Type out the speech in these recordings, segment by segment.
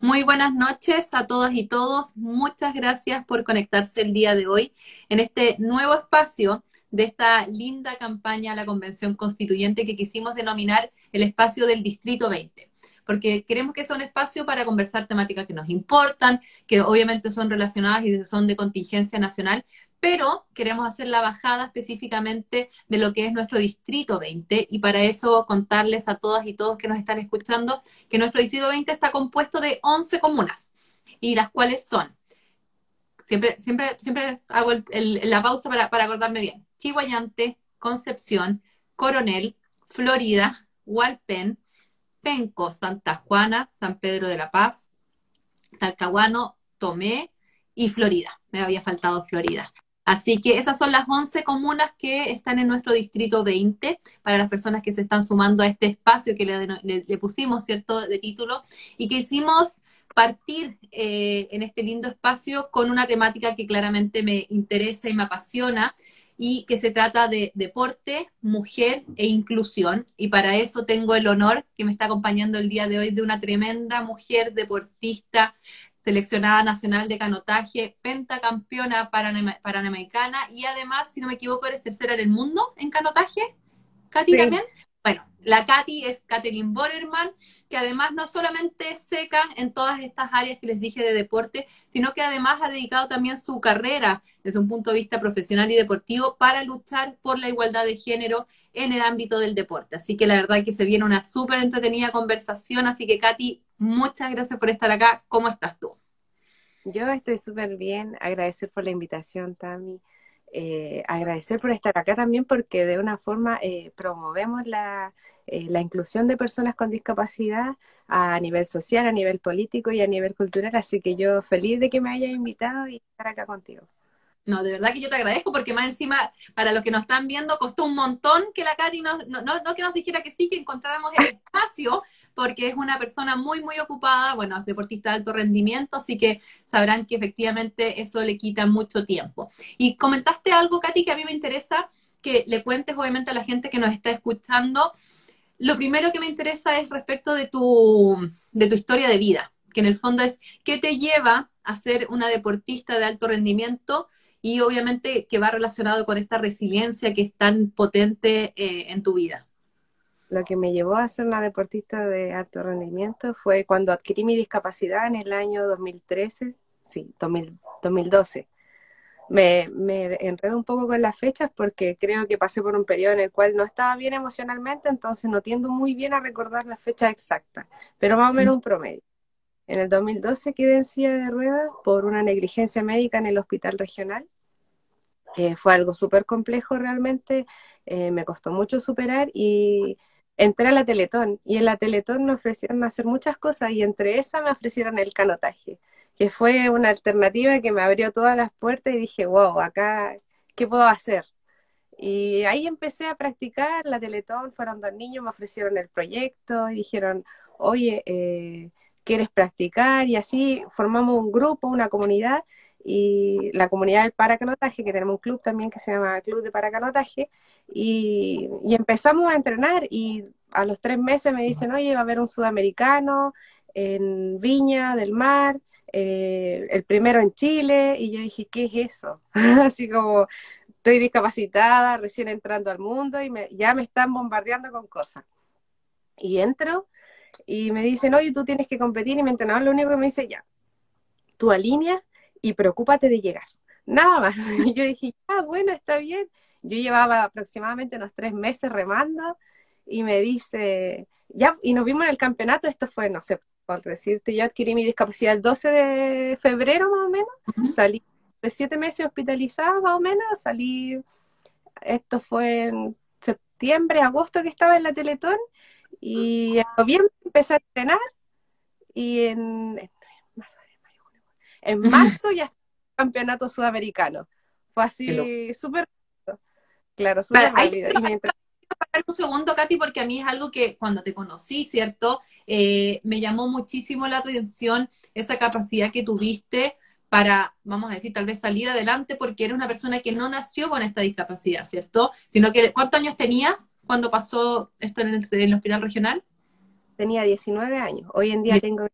Muy buenas noches a todas y todos. Muchas gracias por conectarse el día de hoy en este nuevo espacio de esta linda campaña a la Convención Constituyente que quisimos denominar el espacio del Distrito 20 porque queremos que sea un espacio para conversar temáticas que nos importan, que obviamente son relacionadas y son de contingencia nacional, pero queremos hacer la bajada específicamente de lo que es nuestro distrito 20 y para eso contarles a todas y todos que nos están escuchando que nuestro distrito 20 está compuesto de 11 comunas y las cuales son, siempre, siempre, siempre hago la pausa para, para acordarme bien, Chihuayante, Concepción, Coronel, Florida, Hualpén, Penco, Santa Juana, San Pedro de la Paz, Talcahuano, Tomé y Florida. Me había faltado Florida. Así que esas son las 11 comunas que están en nuestro distrito 20 para las personas que se están sumando a este espacio que le, pusimos, ¿cierto?, de título y que hicimos partir eh, en este lindo espacio con una temática que claramente me interesa y me apasiona y que se trata de deporte, mujer e inclusión. Y para eso tengo el honor que me está acompañando el día de hoy de una tremenda mujer deportista, seleccionada nacional de canotaje, pentacampeona panamericana y además, si no me equivoco, eres tercera en el mundo en canotaje. Katy también. Bueno, la Katy es Katherine Borerman, que además no solamente seca en todas estas áreas que les dije de deporte, sino que además ha dedicado también su carrera desde un punto de vista profesional y deportivo para luchar por la igualdad de género en el ámbito del deporte. Así que la verdad que se viene una súper entretenida conversación, así que Katy, muchas gracias por estar acá. ¿Cómo estás tú? Yo estoy súper bien, agradecer por la invitación, Tami. Eh, agradecer por estar acá también porque de una forma eh, promovemos la, eh, la, inclusión de personas con discapacidad a nivel social, a nivel político y a nivel cultural. Así que yo feliz de que me hayas invitado y estar acá contigo. No, de verdad que yo te agradezco porque más encima, para los que nos están viendo, costó un montón que la Katy no, no, no que nos dijera que sí, que encontráramos el espacio, porque es una persona muy, muy ocupada, bueno, es deportista de alto rendimiento, así que sabrán que efectivamente eso le quita mucho tiempo. Y comentaste algo, Katy, que a mí me interesa que le cuentes obviamente a la gente que nos está escuchando. Lo primero que me interesa es respecto de tu, de tu historia de vida, que en el fondo es qué te lleva a ser una deportista de alto rendimiento y obviamente que va relacionado con esta resiliencia que es tan potente eh, en tu vida lo que me llevó a ser una deportista de alto rendimiento fue cuando adquirí mi discapacidad en el año 2013, sí, 2012. Me, me enredo un poco con las fechas porque creo que pasé por un periodo en el cual no estaba bien emocionalmente, entonces no tiendo muy bien a recordar la fecha exacta, pero más o menos un promedio. En el 2012 quedé en silla de ruedas por una negligencia médica en el hospital regional. Eh, fue algo súper complejo realmente, eh, me costó mucho superar y entré a la Teletón y en la Teletón me ofrecieron hacer muchas cosas y entre esas me ofrecieron el canotaje, que fue una alternativa que me abrió todas las puertas y dije, wow, acá, ¿qué puedo hacer? Y ahí empecé a practicar la Teletón, fueron dos niños, me ofrecieron el proyecto y dijeron, oye, eh, ¿quieres practicar? Y así formamos un grupo, una comunidad y la comunidad del paracanotaje, que tenemos un club también que se llama Club de Paracanotaje, y, empezamos a entrenar y a los tres meses me dicen, oye, va a haber un sudamericano en Viña del Mar, eh, el primero en Chile, y yo dije, ¿qué es eso? Así como estoy discapacitada, recién entrando al mundo y me, ya me están bombardeando con cosas. Y entro y me dicen, oye, tú tienes que competir, y mi entrenador lo único que me dice, ya, tú alineas y preocúpate de llegar. Nada más. Y yo dije, ah, bueno, está bien. Yo llevaba aproximadamente unos tres meses remando y me dice, ya, y nos vimos en el campeonato, esto fue, no sé, por decirte, yo adquirí mi discapacidad el 12 de febrero más o menos, salí de siete meses hospitalizada más o menos, salí, esto fue en septiembre, agosto que estaba en la Teletón, y en noviembre empecé a entrenar, y en, en marzo ya está el campeonato sudamericano. Fue así súper Claro, súper. Y mientras... un segundo, Katy, porque a mí es algo que cuando te conocí, ¿cierto? Eh, me llamó muchísimo la atención esa capacidad que tuviste para, vamos a decir, tal vez salir adelante porque eres una persona que no nació con esta discapacidad, ¿cierto? Sino que, ¿cuántos años tenías cuando pasó esto en el, hospital regional? Tenía 19 años, hoy en día tengo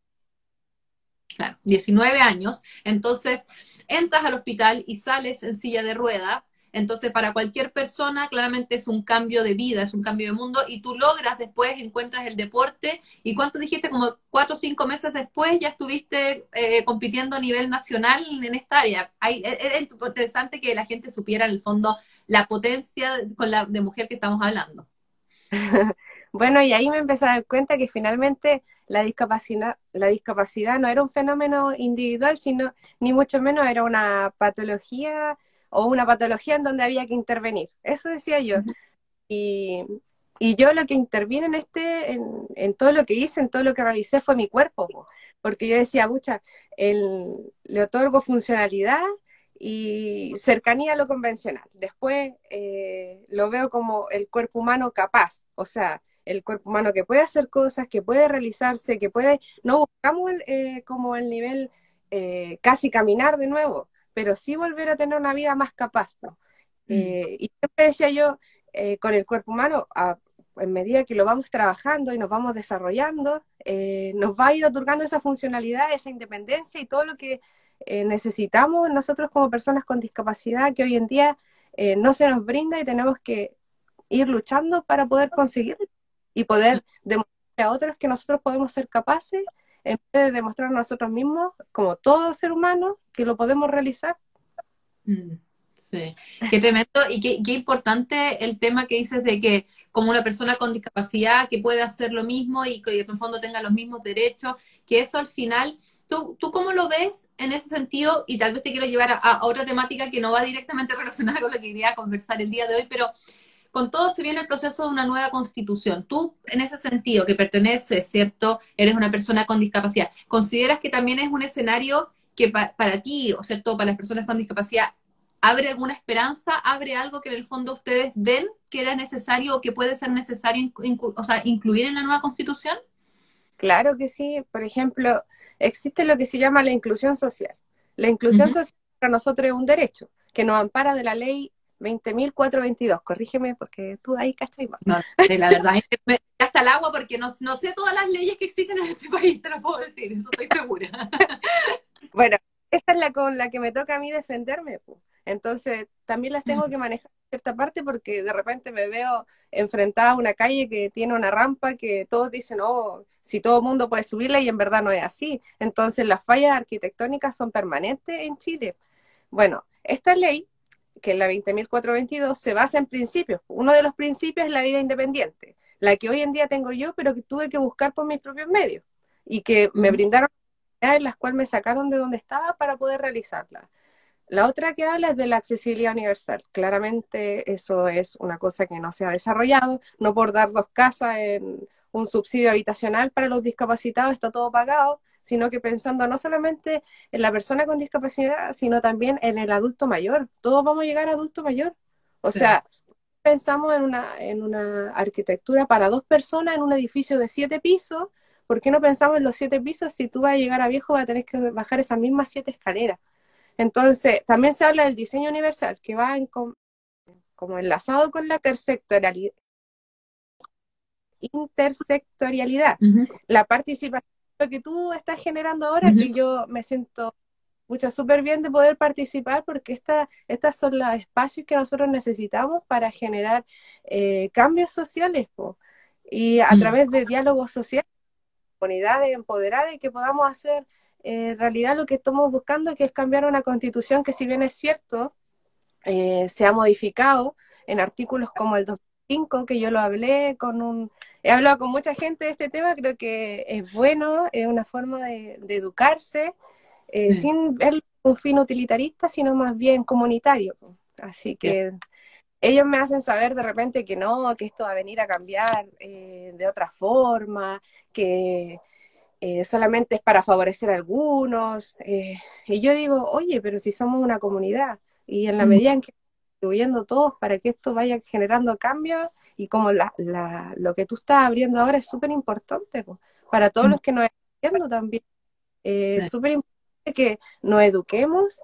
Claro, 19 años. Entonces, entras al hospital y sales en silla de rueda. Entonces, para cualquier persona, claramente es un cambio de vida, es un cambio de mundo, y tú logras después, encuentras el deporte, y cuánto dijiste, como cuatro o cinco meses después, ya estuviste eh, compitiendo a nivel nacional en esta área. Era interesante que la gente supiera en el fondo la potencia de mujer que estamos hablando. bueno, y ahí me empecé a dar cuenta que finalmente la discapacidad, la discapacidad no era un fenómeno individual, sino ni mucho menos era una patología o una patología en donde había que intervenir. Eso decía yo. Y, yo lo que interviene en este, en, todo lo que hice, en todo lo que realicé, fue mi cuerpo, porque yo decía, mucha, le otorgo funcionalidad y cercanía a lo convencional. Después eh, lo veo como el cuerpo humano capaz, o sea, el cuerpo humano que puede hacer cosas, que puede realizarse, que puede, no buscamos eh, como el nivel eh, casi caminar de nuevo, pero sí volver a tener una vida más capaz. Mm. Eh, y siempre decía yo, con el cuerpo humano, en medida que lo vamos trabajando y nos vamos desarrollando, nos va a ir otorgando esa funcionalidad, esa independencia y todo lo que necesitamos nosotros como personas con discapacidad que hoy en día no se nos brinda y tenemos que ir luchando para poder conseguirlo y poder demostrar a otros que nosotros podemos ser capaces, en vez de demostrar nosotros mismos, como todo ser humano, que lo podemos realizar. Mm, sí, qué tremendo y qué, qué, importante el tema que dices de que como una persona con discapacidad que puede hacer lo mismo y que en el fondo tenga los mismos derechos, que eso al final... ¿Tú, ¿Tú cómo lo ves en ese sentido? Y tal vez te quiero llevar a, a otra temática que no va directamente relacionada con lo que quería conversar el día de hoy, pero con todo se viene el proceso de una nueva constitución. Tú, en ese sentido, que perteneces, ¿cierto? Eres una persona con discapacidad. ¿Consideras que también es un escenario que para ti, o cierto, para las personas con discapacidad, abre alguna esperanza, abre algo que en el fondo ustedes ven que era necesario o que puede ser necesario o sea, incluir en la nueva constitución? Claro que sí. Por ejemplo, existe lo que se llama la inclusión social. La inclusión social para nosotros es un derecho que nos ampara de la ley 20.422, corrígeme porque tú ahí cachai No, la verdad, me hasta el agua porque no, no, sé todas las leyes que existen en este país, te lo puedo decir, eso estoy segura. bueno, esta es la con la que me toca a mí defenderme, entonces también las tengo que manejar en cierta parte porque de repente me veo enfrentada a una calle que tiene una rampa que todos dicen, oh, si todo el mundo puede subirla y en verdad no es así. Entonces las fallas arquitectónicas son permanentes en Chile. Bueno, esta ley que es la 20.422, se basa en principios. Uno de los principios es la vida independiente, la que hoy en día tengo yo, pero que tuve que buscar por mis propios medios y que me brindaron en las cuales me sacaron de donde estaba para poder realizarla. La otra que habla es de la accesibilidad universal. Claramente eso es una cosa que no se ha desarrollado, no por dar dos casas en un subsidio habitacional para los discapacitados está todo pagado, sino que pensando no solamente en la persona con discapacidad, sino también en el adulto mayor. Todos vamos a llegar a adulto mayor. O sea, pensamos en una, en una arquitectura para dos personas en un edificio de siete pisos. ¿Por qué no pensamos en los siete pisos? Si tú vas a llegar a viejo, vas a tener que bajar esas mismas siete escaleras. Entonces, también se habla del diseño universal, que va en, como enlazado con la intersectorialidad. intersectorialidad. La participación lo que tú estás generando ahora, que yo me siento mucha súper bien de poder participar porque esta, estas son los espacios que nosotros necesitamos para generar eh, cambios sociales y a mm. través de diálogos sociales, comunidades empoderadas y que podamos hacer en eh, realidad lo que estamos buscando, que es cambiar una constitución que si bien es cierto, eh, se ha modificado en artículos como el 2005, que yo lo hablé con un he hablado con mucha gente de este tema, creo que es bueno, es una forma de, educarse, eh, sin ver un fin utilitarista, sino más bien comunitario. Así que ellos me hacen saber de repente que no, que esto va a venir a cambiar eh, de otra forma, que eh, solamente es para favorecer a algunos. y yo digo, oye, pero si somos una comunidad y en la mm. medida en que contribuyendo todos para que esto vaya generando cambios, y como la, lo que tú estás abriendo ahora es súper importante para todos mm. los que nos están viendo también. Eh, es súper importante que nos eduquemos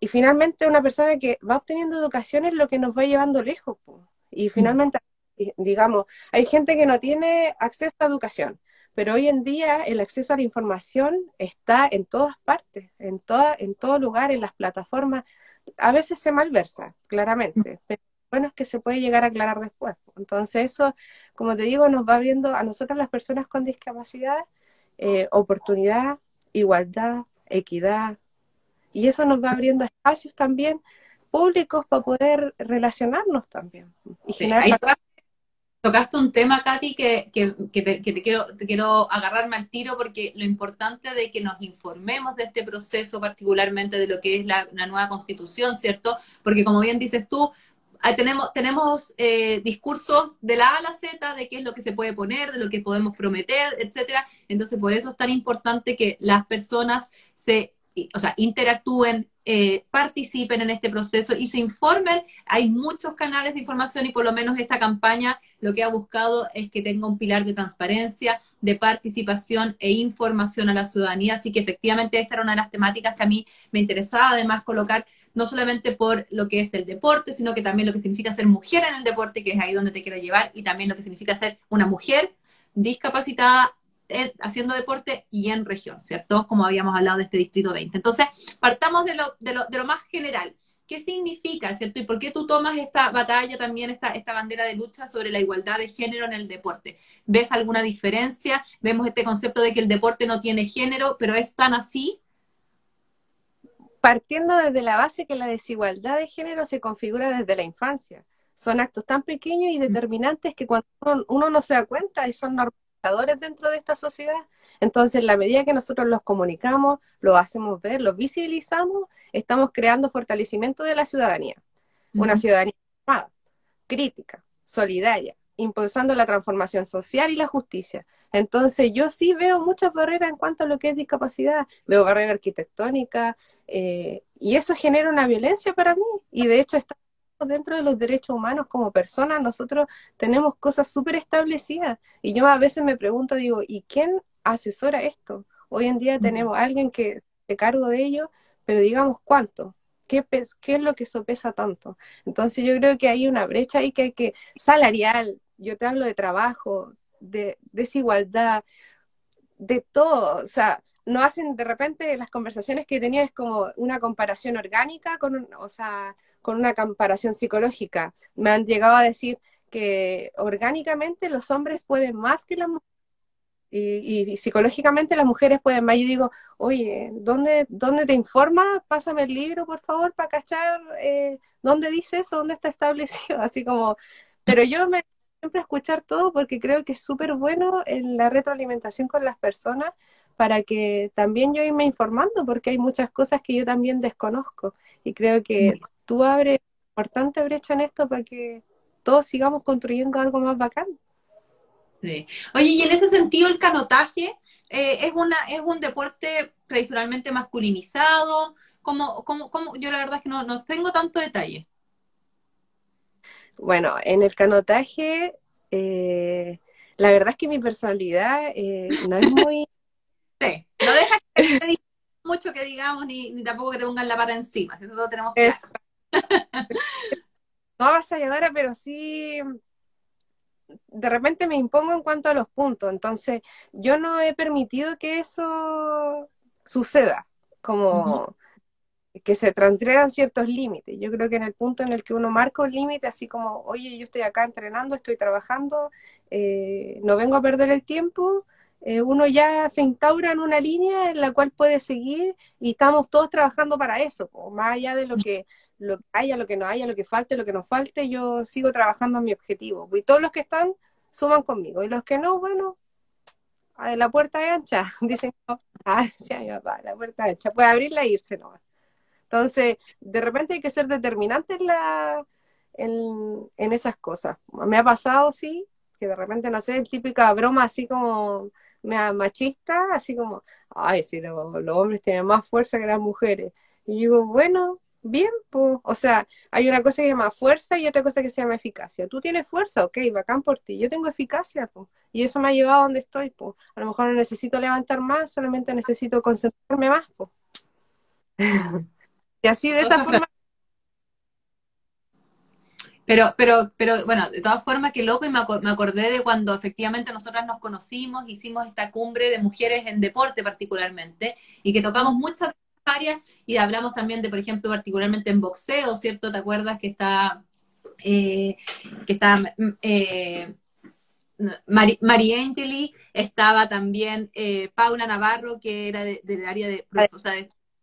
y finalmente una persona que va obteniendo educación es lo que nos va llevando lejos. Y mm. finalmente, digamos, hay gente que no tiene acceso a educación, pero hoy en día el acceso a la información está en todas partes, en, toda, en todo lugar, en las plataformas. A veces se malversa, claramente, pero bueno es que se puede llegar a aclarar después. Entonces eso, como te digo, nos va abriendo a nosotras las personas con discapacidad eh, oportunidad, igualdad, equidad, y eso nos va abriendo espacios también públicos para poder relacionarnos también. Y tocaste un tema, Katy, que, que, te, quiero, te quiero agarrarme al tiro porque lo importante de que nos informemos de este proceso, particularmente de lo que es la, nueva constitución, ¿cierto? Porque como bien dices tú, tenemos, tenemos eh, discursos de la A a la Z de qué es lo que se puede poner, de lo que podemos prometer, etcétera. Entonces, por eso es tan importante que las personas se o sea, interactúen, eh, participen en este proceso y se informen. Hay muchos canales de información y por lo menos esta campaña lo que ha buscado es que tenga un pilar de transparencia, de participación e información a la ciudadanía. Así que efectivamente esta era una de las temáticas que a mí me interesaba además colocar no solamente por lo que es el deporte, sino que también lo que significa ser mujer en el deporte, que es ahí donde te quiero llevar, y también lo que significa ser una mujer discapacitada eh, haciendo deporte y en región, ¿cierto? Como habíamos hablado de este distrito 20. Entonces, partamos de lo, de lo, de lo más general. ¿Qué significa, cierto? ¿Y por qué tú tomas esta batalla también, esta, esta bandera de lucha sobre la igualdad de género en el deporte? ¿Ves alguna diferencia? Vemos este concepto de que el deporte no tiene género, pero es tan así. Partiendo desde la base que la desigualdad de género se configura desde la infancia. Son actos tan pequeños y determinantes que cuando uno, uno no se da cuenta y son normales dentro de esta sociedad. Entonces, en la medida que nosotros los comunicamos, los hacemos ver, los visibilizamos, estamos creando fortalecimiento de la ciudadanía. Una ciudadanía formada, crítica, solidaria, impulsando la transformación social y la justicia. Entonces, yo sí veo muchas barreras en cuanto a lo que es discapacidad. Veo barreras arquitectónicas eh, y eso genera una violencia para mí. Y de hecho, está dentro de los derechos humanos como personas, nosotros tenemos cosas súper establecidas. Y yo a veces me pregunto, digo, ¿y quién asesora esto? Hoy en día tenemos a alguien que se cargo de ello, pero digamos cuánto. ¿Qué, ¿Qué es lo que sopesa tanto? Entonces yo creo que hay una brecha ahí que hay que, salarial, yo te hablo de trabajo, de desigualdad, de todo. O sea, no hacen de repente las conversaciones que he tenido es como una comparación orgánica con, o sea, con una comparación psicológica. Me han llegado a decir que orgánicamente los hombres pueden más que las mujeres y, psicológicamente las mujeres pueden más. Yo digo, oye, ¿dónde, dónde te informa? Pásame el libro, por favor, para cachar eh, dónde dice eso, dónde está establecido. Así como, pero yo me siempre escuchar todo porque creo que es súper bueno en la retroalimentación con las personas para que también yo irme informando, porque hay muchas cosas que yo también desconozco. Y creo que tú abres importante brecha en esto para que todos sigamos construyendo algo más bacán. Sí. Oye, y en ese sentido el canotaje eh, es una es un deporte tradicionalmente masculinizado. ¿Cómo, cómo, cómo? Yo la verdad es que no, no tengo tanto detalle. Bueno, en el canotaje, eh, la verdad es que mi personalidad eh, no es muy Sí, no deja que te mucho que digamos, ni, ni, tampoco que te pongan la pata encima, eso lo tenemos que No avasalladora, pero sí de repente me impongo en cuanto a los puntos, entonces yo no he permitido que eso suceda, como que se transgredan ciertos límites. Yo creo que en el punto en el que uno marca un límite, así como, oye, yo estoy acá entrenando, estoy trabajando, eh, no vengo a perder el tiempo, eh, uno ya se instaura en una línea en la cual puede seguir y estamos todos trabajando para eso, más allá de lo que, lo haya, lo que no haya, lo que falte, lo que no falte, yo sigo trabajando en mi objetivo. Y todos los que están suman conmigo y los que no, bueno, la puerta es ancha, dicen, ah, sí, mi papá, la puerta es ancha, puede abrirla e irse nomás. Entonces, de repente hay que ser determinante en, la, en, en esas cosas. Me ha pasado, sí, que de repente, no sé, típica broma así como machista, así como, ay, sí, los, hombres tienen más fuerza que las mujeres. Y digo, bueno, bien, pues, o sea, hay una cosa que se llama fuerza y otra cosa que se llama eficacia. Tú tienes fuerza, ok, bacán por ti. Yo tengo eficacia, pues, y eso me ha llevado a donde estoy, pues. A lo mejor no necesito levantar más, solamente necesito concentrarme más, pues. y así de esa forma Pero, pero, pero bueno, de todas formas, qué loco, y me, acordé de cuando efectivamente nosotras nos conocimos, hicimos esta cumbre de mujeres en deporte particularmente, y que tocamos muchas áreas, y hablamos también de, por ejemplo, particularmente en boxeo, ¿cierto? ¿Te acuerdas que está, eh, que está eh, Mari, Angeli, estaba también eh, Paula Navarro, que era del área de, o sea,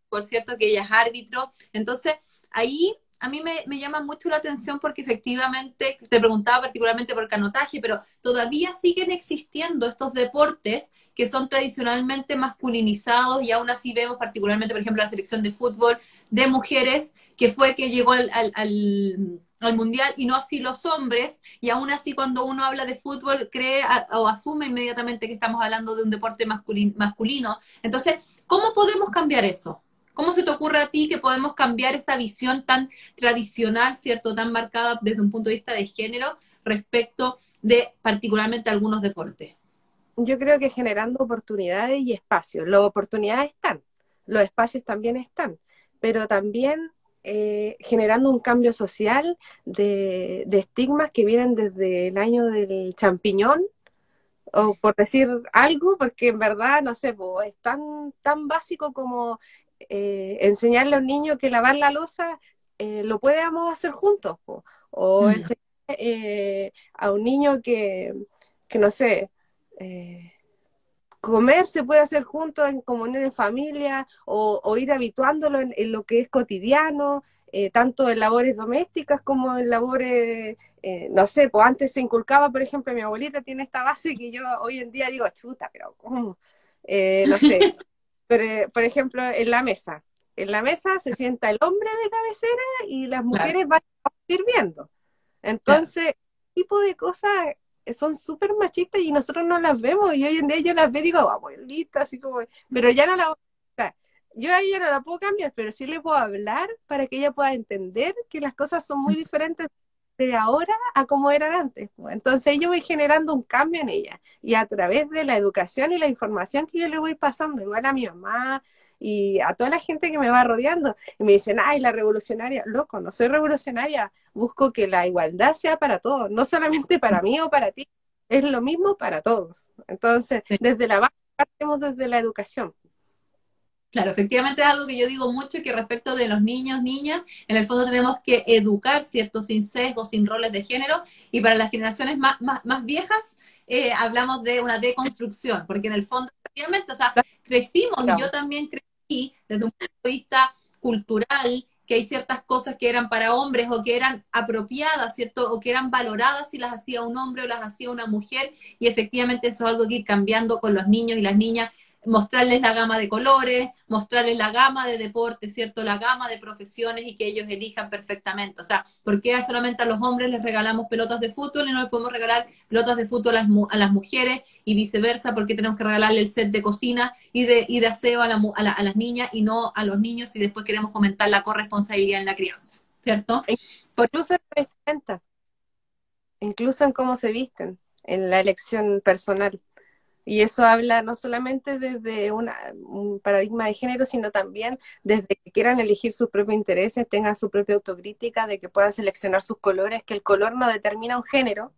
por cierto, que ella es árbitro. Entonces, ahí a mí me, llama mucho la atención porque efectivamente, te preguntaba particularmente por canotaje, pero todavía siguen existiendo estos deportes que son tradicionalmente masculinizados y aún así vemos particularmente, por ejemplo, la selección de fútbol de mujeres, que fue que llegó al, al, mundial y no así los hombres, y aún así cuando uno habla de fútbol cree o asume inmediatamente que estamos hablando de un deporte masculino. Entonces, ¿cómo podemos cambiar eso? ¿Cómo se te ocurre a ti que podemos cambiar esta visión tan tradicional, ¿cierto? Tan marcada desde un punto de vista de género respecto de particularmente algunos deportes? Yo creo que generando oportunidades y espacios. Las oportunidades están, los espacios también están, pero también eh, generando un cambio social de, estigmas que vienen desde el año del champiñón, o por decir algo, porque en verdad, no sé, es tan, tan básico como eh, enseñarle a un niño que lavar la losa eh, lo podemos hacer juntos, o mm. enseñar eh, a un niño que, no sé, comer se puede hacer juntos en comunión de familia, o, ir habituándolo en, lo que es cotidiano, tanto en labores domésticas como en labores, no sé, pues antes se inculcaba, por ejemplo, mi abuelita tiene esta base que yo hoy en día digo, chuta, pero ¿cómo? no sé, Pero, por ejemplo, en la mesa. En la mesa se sienta el hombre de cabecera y las mujeres van a ir viendo. Entonces, tipo de cosas son súper machistas y nosotros no las vemos. Y hoy en día yo las veo y digo, abuelita, así como, pero ya no la o sea, yo a ella no la puedo cambiar, pero sí le puedo hablar para que ella pueda entender que las cosas son muy diferentes de ahora a como eran antes. Entonces yo voy generando un cambio en ella y a través de la educación y la información que yo le voy pasando, igual a mi mamá y a toda la gente que me va rodeando. Y me dicen, ay, la revolucionaria, loco, no soy revolucionaria, busco que la igualdad sea para todos, no solamente para mí o para ti, es lo mismo para todos. Entonces, desde la base partimos desde la educación. Claro, efectivamente es algo que yo digo mucho que respecto de los niños, niñas, en el fondo tenemos que educar, ¿cierto? Sin sesgos, sin roles de género, y para las generaciones más, más, viejas eh, hablamos de una deconstrucción, porque en el fondo, efectivamente, o sea, crecimos, y yo también crecí desde un punto de vista cultural, que hay ciertas cosas que eran para hombres o que eran apropiadas, ¿cierto? O que eran valoradas si las hacía un hombre o las hacía una mujer, y efectivamente eso es algo que ir cambiando con los niños y las niñas mostrarles la gama de colores, mostrarles la gama de deportes, ¿cierto? La gama de profesiones y que ellos elijan perfectamente. O sea, ¿por qué solamente a los hombres les regalamos pelotas de fútbol y no les podemos regalar pelotas de fútbol a las, mujeres y viceversa? ¿Por qué tenemos que regalarle el set de cocina y de, y de aseo a, la, a, las niñas y no a los niños si después queremos fomentar la corresponsabilidad en la crianza? ¿Cierto? Incluso en vestimenta, incluso en cómo se visten, en la elección personal. Y eso habla no solamente desde un paradigma de género, sino también desde que quieran elegir sus propios intereses, tengan su propia autocrítica, de que puedan seleccionar sus colores, que el color no determina un género.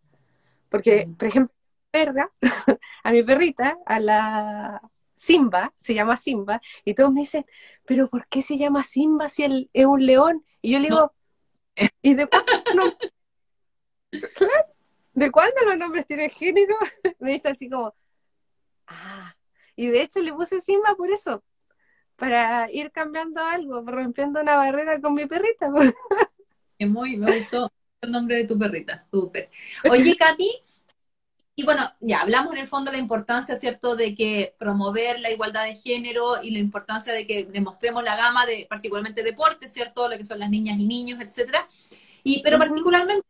Porque, por ejemplo, perra, a mi perrita, a la Simba, se llama Simba, y todos me dicen, pero ¿por qué se llama Simba si él es un león? Y yo le digo, ¿y de cuándo, no? ¿de cuándo los nombres tienen género? me dice así como, Ah, y de hecho le puse Simba por eso, para ir cambiando algo, rompiendo una barrera con mi perrita. Es muy, me gustó el nombre de tu perrita, súper. Oye, Katy, y bueno, ya hablamos en el fondo de la importancia, ¿cierto?, de que promover la igualdad de género y la importancia de que demostremos la gama de particularmente deportes, ¿cierto?, lo que son las niñas y niños, etcétera. Y, pero particularmente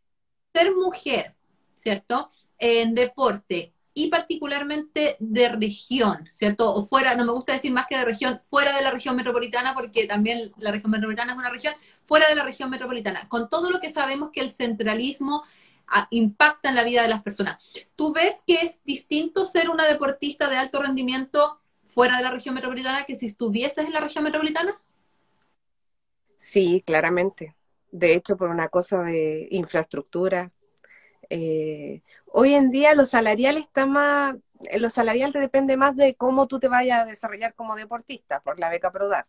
ser mujer, ¿cierto?, en deporte, y particularmente de región, ¿cierto? O fuera, no me gusta decir más que de región, fuera de la región metropolitana, porque también la región metropolitana es una región, fuera de la región metropolitana, con todo lo que sabemos que el centralismo ah, impacta en la vida de las personas. ¿Tú ves que es distinto ser una deportista de alto rendimiento fuera de la región metropolitana que si estuvieses en la región metropolitana? Sí, claramente. de hecho, por una cosa de infraestructura. Eh, hoy en día los salariales están más, los salariales depende más de cómo tú te vayas a desarrollar como deportista por la beca PRODAR.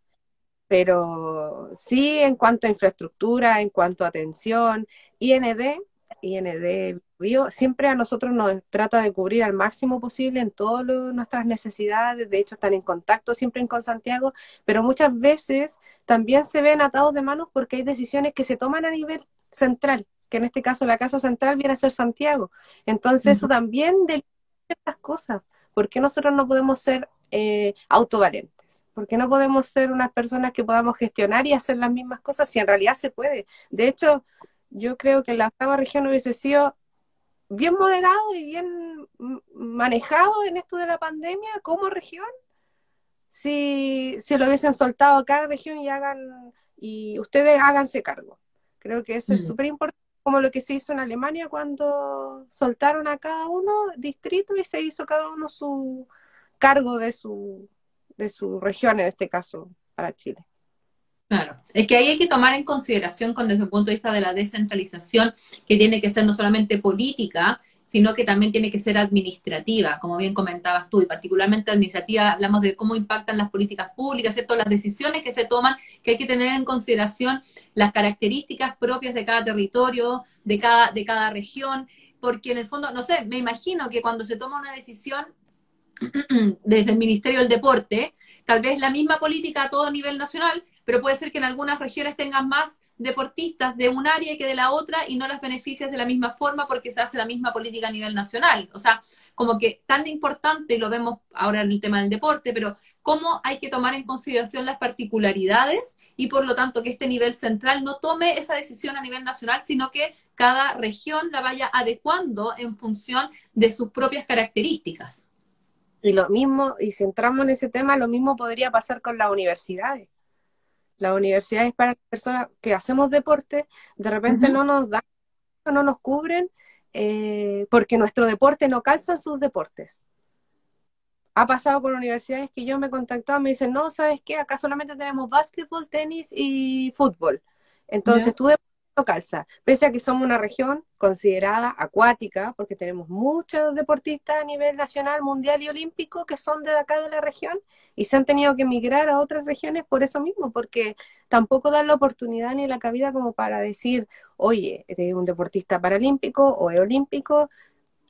Pero sí en cuanto a infraestructura, en cuanto a atención, IND, IND siempre a nosotros nos trata de cubrir al máximo posible en todas nuestras necesidades, de hecho están en contacto siempre con Santiago, pero muchas veces también se ven atados de manos porque hay decisiones que se toman a nivel central, que en este caso la Casa Central viene a ser Santiago. Entonces eso también de estas cosas. ¿Por qué nosotros no podemos ser eh, autovalentes? ¿Por qué no podemos ser unas personas que podamos gestionar y hacer las mismas cosas si en realidad se puede? De hecho, yo creo que la octava región hubiese sido bien moderado y bien manejado en esto de la pandemia como región, si, si lo hubiesen soltado a cada región y hagan y ustedes háganse cargo. Creo que eso es súper importante, como lo que se hizo en Alemania cuando soltaron a cada uno distrito y se hizo cada uno su cargo de su, de su región, en este caso, para Chile. Claro, es que ahí hay que tomar en consideración con desde el punto de vista de la descentralización, que tiene que ser no solamente política, sino que también tiene que ser administrativa, como bien comentabas tú, y particularmente administrativa, hablamos de cómo impactan las políticas públicas, ¿cierto? las decisiones que se toman, que hay que tener en consideración las características propias de cada territorio, de cada, de cada región, porque en el fondo, no sé, me imagino que cuando se toma una decisión desde el Ministerio del Deporte, tal vez la misma política a todo nivel nacional, pero puede ser que en algunas regiones tengan más deportistas de un área que de la otra y no las beneficias de la misma forma porque se hace la misma política a nivel nacional. O sea, como que tan importante, y lo vemos ahora en el tema del deporte, pero cómo hay que tomar en consideración las particularidades y por lo tanto que este nivel central no tome esa decisión a nivel nacional, sino que cada región la vaya adecuando en función de sus propias características. Y lo mismo, y si entramos en ese tema, lo mismo podría pasar con las universidades. Las universidades para personas que hacemos deporte, de repente no nos dan, no nos cubren, eh, porque nuestro deporte no calza en sus deportes. Ha pasado por universidades que yo me he contactado, me dicen, no, ¿sabes qué? Acá solamente tenemos básquetbol, tenis y fútbol. Entonces, tú calza, pese a que somos una región considerada acuática, porque tenemos muchos deportistas a nivel nacional, mundial y olímpico que son de acá de la región y se han tenido que emigrar a otras regiones por eso mismo, porque tampoco dan la oportunidad ni la cabida como para decir, oye, eres un deportista paralímpico o olímpico.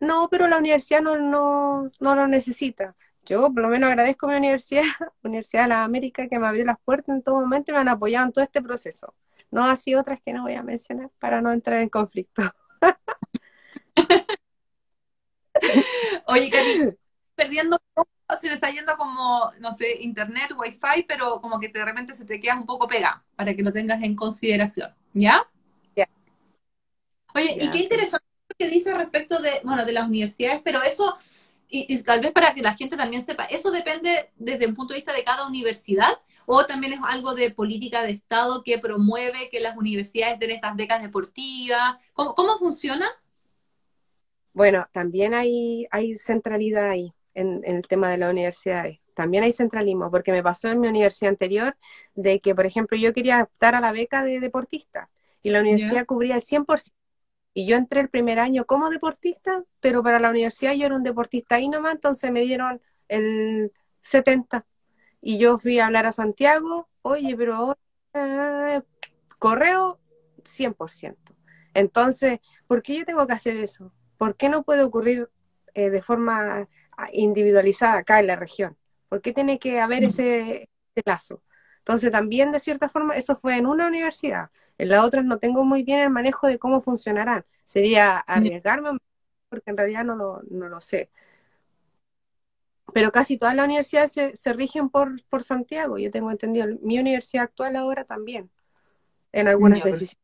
No, pero la universidad no, no, no lo necesita. Yo por lo menos agradezco a mi universidad, Universidad de la América, que me abrió las puertas en todo momento y me han apoyado en todo este proceso. No así otras que no voy a mencionar para no entrar en conflicto. Oye, Cari, perdiendo se le está yendo como, no sé, internet, wifi, pero como que de repente se te queda un poco pegado, para que lo tengas en consideración, ¿ya? Oye, y qué interesante que dice respecto de, bueno, de las universidades, pero eso, y, y, tal vez para que la gente también sepa, eso depende desde un punto de vista de cada universidad, o también es algo de política de Estado que promueve que las universidades den estas becas deportivas. ¿Cómo, funciona? Bueno, también hay, hay centralidad ahí en, el tema de las universidades. También hay centralismo, porque me pasó en mi universidad anterior de que, por ejemplo, yo quería optar a la beca de deportista y la universidad cubría el 100%. Y yo entré el primer año como deportista, pero para la universidad yo era un deportista ahí nomás, entonces me dieron el 70%. Y yo fui a hablar a Santiago, oye, pero eh, correo 100%. Entonces, ¿por qué yo tengo que hacer eso? ¿Por qué no puede ocurrir eh, de forma ah, individualizada acá en la región? ¿Por qué tiene que haber ese, lazo? Entonces, también de cierta forma, eso fue en una universidad. En la otra no tengo muy bien el manejo de cómo funcionarán. Sería arriesgarme porque en realidad no lo, no lo sé pero casi todas las universidades se, rigen por, por, Santiago, yo tengo entendido. Mi universidad actual ahora también, en algunas decisiones.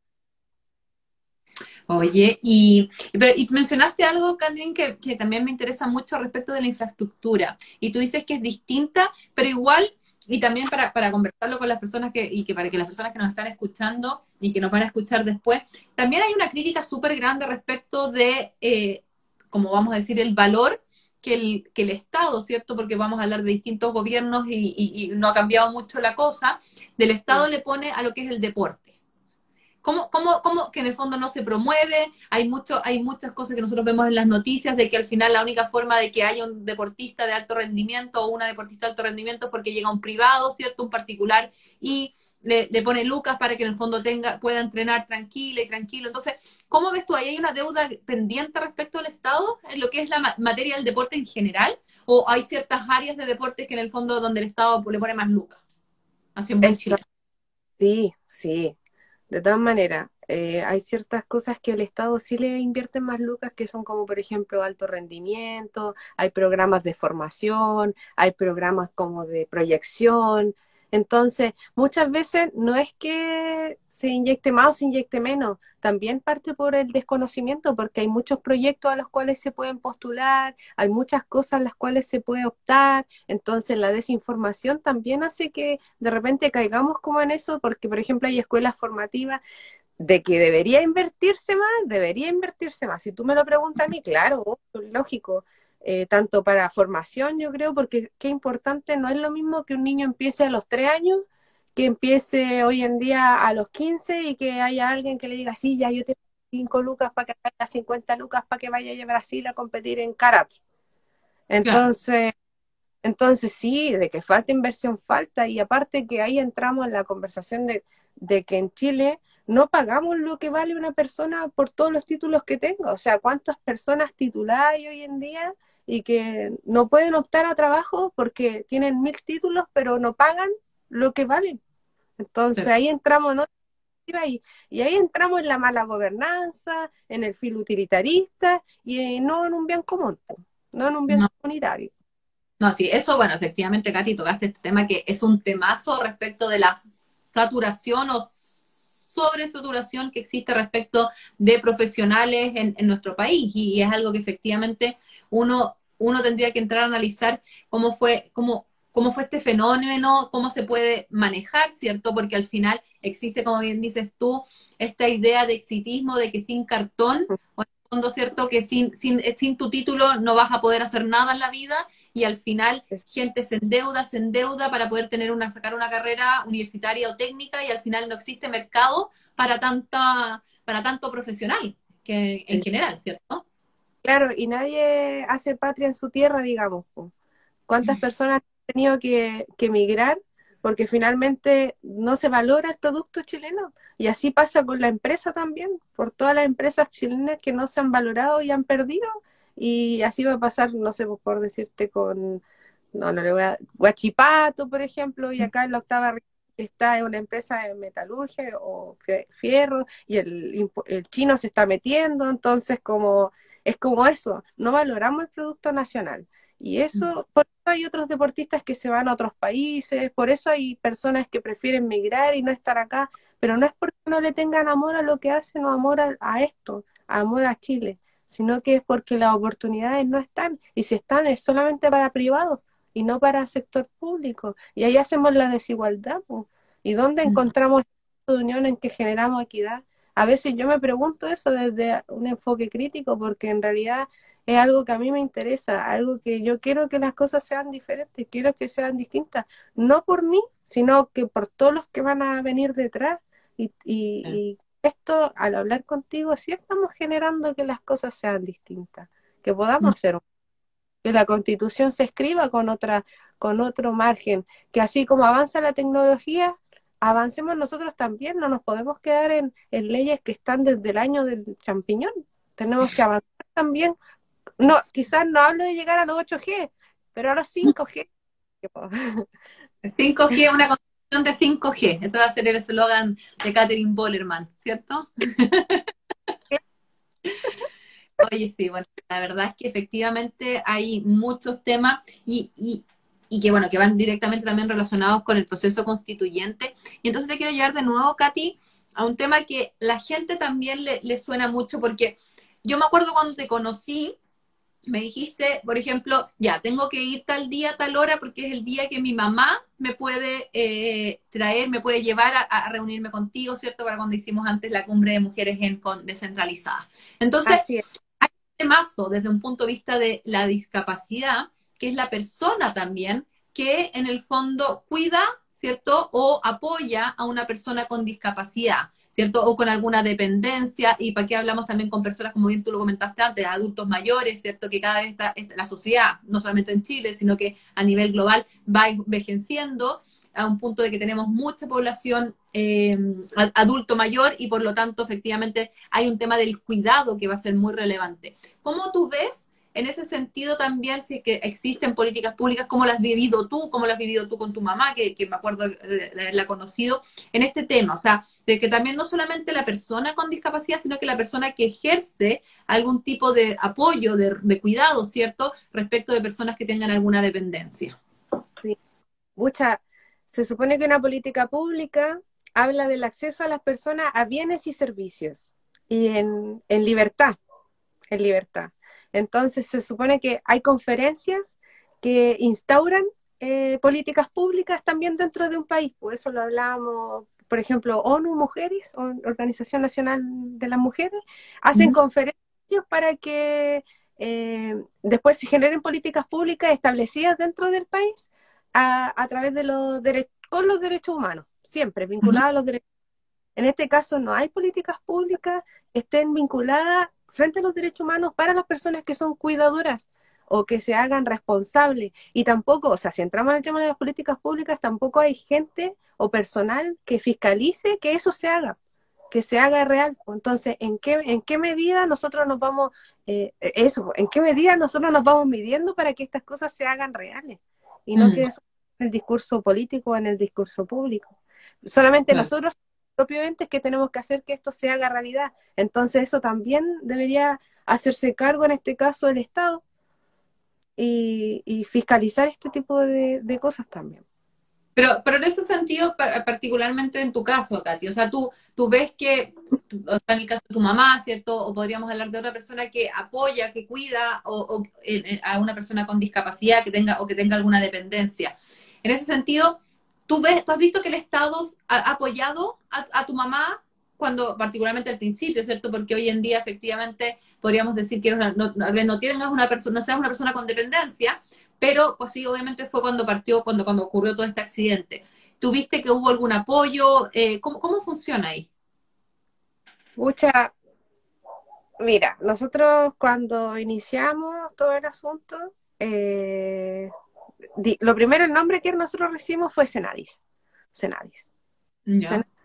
Oye, y, y mencionaste algo, Candrin, que, que, también me interesa mucho respecto de la infraestructura. Y tú dices que es distinta, pero igual, y también para, para conversarlo con las personas que, y que para que las personas que nos están escuchando y que nos van a escuchar después, también hay una crítica súper grande respecto de, eh, como vamos a decir, el valor que el, que el Estado, ¿cierto? Porque vamos a hablar de distintos gobiernos y, no ha cambiado mucho la cosa, del Estado le pone a lo que es el deporte. ¿Cómo, cómo, cómo que en el fondo no se promueve? Hay, mucho, hay muchas cosas que nosotros vemos en las noticias de que al final la única forma de que haya un deportista de alto rendimiento o una deportista de alto rendimiento es porque llega un privado, ¿cierto? Un particular y le, pone lucas para que en el fondo tenga, pueda entrenar tranquila y tranquilo. Entonces, ¿cómo ves tú? ¿Ahí hay una deuda pendiente respecto al Estado en lo que es la materia del deporte en general? ¿O hay ciertas áreas de deporte que en el fondo donde el Estado le pone más lucas? Sí, sí, de todas maneras, eh, hay ciertas cosas que el Estado sí le invierte más lucas, que son como, por ejemplo, alto rendimiento, hay programas de formación, hay programas como de proyección, entonces, muchas veces no es que se inyecte más o se inyecte menos, también parte por el desconocimiento, porque hay muchos proyectos a los cuales se pueden postular, hay muchas cosas a las cuales se puede optar, entonces la desinformación también hace que de repente caigamos como en eso, porque por ejemplo hay escuelas formativas de que debería invertirse más, debería invertirse más. Si tú me lo preguntas a mí, claro, lógico, eh, tanto para formación, yo creo, porque qué importante, no es lo mismo que un niño empiece a los tres años, que empiece hoy en día a los 15 y que haya alguien que le diga, sí, ya yo tengo cinco lucas para que haya 50 lucas para que vaya a Brasil a competir en karate. Entonces, entonces sí, de que falta inversión, falta, y aparte que ahí entramos en la conversación de, de que en Chile no pagamos lo que vale una persona por todos los títulos que tenga. O sea, ¿cuántas personas tituladas hay hoy en día y que no pueden optar a trabajo porque tienen mil títulos, pero no pagan lo que valen. Entonces ahí entramos ¿no? y, y ahí entramos en la mala gobernanza, en el filo utilitarista y no en un bien común, no en un bien comunitario. No, sí, eso, bueno, efectivamente, Katy, tocaste este tema que es un temazo respecto de la saturación o sobresaturación que existe respecto de profesionales en, nuestro país y, es algo que efectivamente uno, uno tendría que entrar a analizar cómo fue, cómo, cómo fue este fenómeno, cómo se puede manejar, ¿cierto? Porque al final existe, como bien dices tú, esta idea de exitismo de que sin cartón, o en el fondo, ¿cierto? Que sin, sin, sin tu título no vas a poder hacer nada en la vida y al final gente se endeuda, se endeuda para poder tener una, sacar una carrera universitaria o técnica y al final no existe mercado para tanta, para tanto profesional que en general, ¿cierto? Claro, y nadie hace patria en su tierra, digamos. ¿Cuántas personas han tenido que, que emigrar porque finalmente no se valora el producto chileno. Y así pasa con la empresa también, por todas las empresas chilenas que no se han valorado y han perdido y así va a pasar, no sé, por decirte con, no, no le voy a, Guachipato, por ejemplo, y acá en la octava está una empresa de metalurgia o fierro y el, el chino se está metiendo, entonces como es como eso, no valoramos el producto nacional. Y eso, por eso hay otros deportistas que se van a otros países, por eso hay personas que prefieren migrar y no estar acá, pero no es porque no le tengan amor a lo que hacen o amor a esto, amor a Chile sino que es porque las oportunidades no están, y si están es solamente para privados y no para sector público. Y ahí hacemos la desigualdad. ¿Y dónde mm. encontramos de unión en que generamos equidad? A veces yo me pregunto eso desde un enfoque crítico, porque en realidad es algo que a mí me interesa, algo que yo quiero que las cosas sean diferentes, quiero que sean distintas, no por mí, sino que por todos los que van a venir detrás y, y, esto, al hablar contigo, sí estamos generando que las cosas sean distintas, que podamos mm. hacer que la constitución se escriba con otra, con otro margen, que así como avanza la tecnología, avancemos nosotros también, no nos podemos quedar en, leyes que están desde el año del champiñón, tenemos que avanzar también, no, quizás no hablo de llegar a los 8G, pero a los 5G. 5G, una de 5G. Ese va a ser el eslogan de Catherine Bollerman, ¿cierto? Oye, sí, bueno, la verdad es que efectivamente hay muchos temas y, y, y, que, bueno, que van directamente también relacionados con el proceso constituyente. Y entonces te quiero llevar de nuevo, Katy, a un tema que la gente también le, le suena mucho porque yo me acuerdo cuando te conocí, me dijiste, por ejemplo, ya, tengo que ir tal día, tal hora, porque es el día que mi mamá me puede eh, traer, me puede llevar a, reunirme contigo, ¿cierto? Para cuando hicimos antes la cumbre de mujeres en, con, descentralizada. Entonces, hay un temazo desde un punto de vista de la discapacidad, que es la persona también que en el fondo cuida, ¿cierto? O apoya a una persona con discapacidad ¿cierto? O con alguna dependencia, y para qué hablamos también con personas, como bien tú lo comentaste antes, adultos mayores, ¿cierto? Que cada vez está, la sociedad, no solamente en Chile, sino que a nivel global va envejeciendo a un punto de que tenemos mucha población eh, adulto mayor y por lo tanto efectivamente hay un tema del cuidado que va a ser muy relevante. ¿Cómo tú ves en ese sentido también es que existen políticas públicas, cómo las has vivido tú, cómo las has vivido tú con tu mamá, que, me acuerdo de, haberla conocido, en este tema? O sea, de que también no solamente la persona con discapacidad, sino que la persona que ejerce algún tipo de apoyo, de, de cuidado, ¿cierto?, respecto de personas que tengan alguna dependencia. Sí. Mucha, se supone que una política pública habla del acceso a las personas a bienes y servicios y en, libertad, en libertad. Entonces se supone que hay conferencias que instauran eh, políticas públicas también dentro de un país. Por eso lo hablábamos, por ejemplo, ONU Mujeres, Organización Nacional de las Mujeres, hacen conferencias para que eh, después se generen políticas públicas establecidas dentro del país a, través de los derechos, con los derechos humanos, siempre vinculados a los derechos. En este caso no hay políticas públicas que estén vinculadas frente a los derechos humanos para las personas que son cuidadoras o que se hagan responsables. Y tampoco, o sea, si entramos en el tema de las políticas públicas, tampoco hay gente o personal que fiscalice que eso se haga, que se haga real. Entonces, ¿en qué, en qué medida nosotros nos vamos, eh, eso, en qué medida nosotros nos vamos midiendo para que estas cosas se hagan reales? y no mm. quede en el discurso político o en el discurso público. Solamente nosotros, propiamente, que tenemos que hacer que esto se haga realidad. Entonces eso también debería hacerse cargo, en este caso, el Estado y, fiscalizar este tipo de cosas también. Pero, pero en ese sentido, particularmente en tu caso, Katy, o sea, tú, tú ves que, en el caso de tu mamá, ¿cierto? O podríamos hablar de otra persona que apoya, que cuida o, a una persona con discapacidad que tenga o que tenga alguna dependencia. En ese sentido, ¿tú, ves, tú has visto que el Estado ha apoyado a, tu mamá cuando, particularmente al principio, ¿cierto? Porque hoy en día, efectivamente, podríamos decir que no, tal vez no una persona, no seas una persona con dependencia, pero pues sí, obviamente fue cuando partió, cuando, cuando ocurrió todo este accidente. ¿Tuviste que hubo algún apoyo? Eh, ¿cómo, ¿Cómo funciona ahí? Mucha, mira, nosotros cuando iniciamos todo el asunto, eh, lo primero el nombre que nosotros recibimos fue Senadis. Senadis. Senadis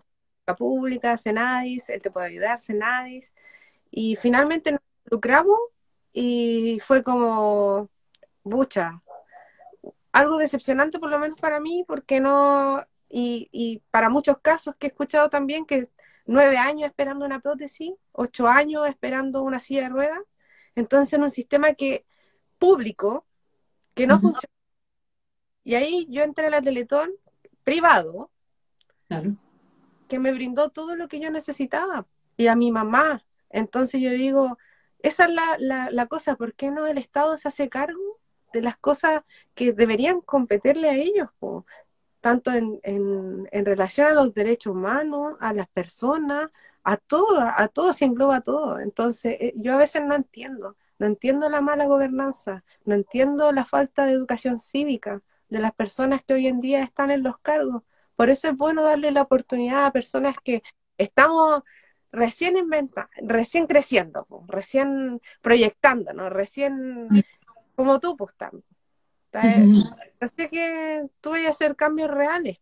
pública, Senadis, él te puede ayudar, Senadis. Y finalmente nos lucramos y fue como, bucha, algo decepcionante por lo menos para mí, porque no, y, y para muchos casos que he escuchado también, que nueve años esperando una prótesis, ocho años esperando una silla de ruedas, entonces en un sistema que público, que no funciona. Y ahí yo entré a la Teletón privado, que me brindó todo lo que yo necesitaba, y a mi mamá. Entonces yo digo, esa es la, la, la cosa, ¿por qué no el Estado se hace cargo de las cosas que deberían competirle a ellos, tanto en, en, en, relación a los derechos humanos, a las personas, a todo, a todo se engloba todo. Entonces, eh, yo a veces no entiendo, no entiendo la mala gobernanza, no entiendo la falta de educación cívica de las personas que hoy en día están en los cargos. Por eso es bueno darle la oportunidad a personas que estamos recién inventando, recién creciendo, recién proyectándonos, recién como tú, pues también. Yo sé que tú vas a hacer cambios reales.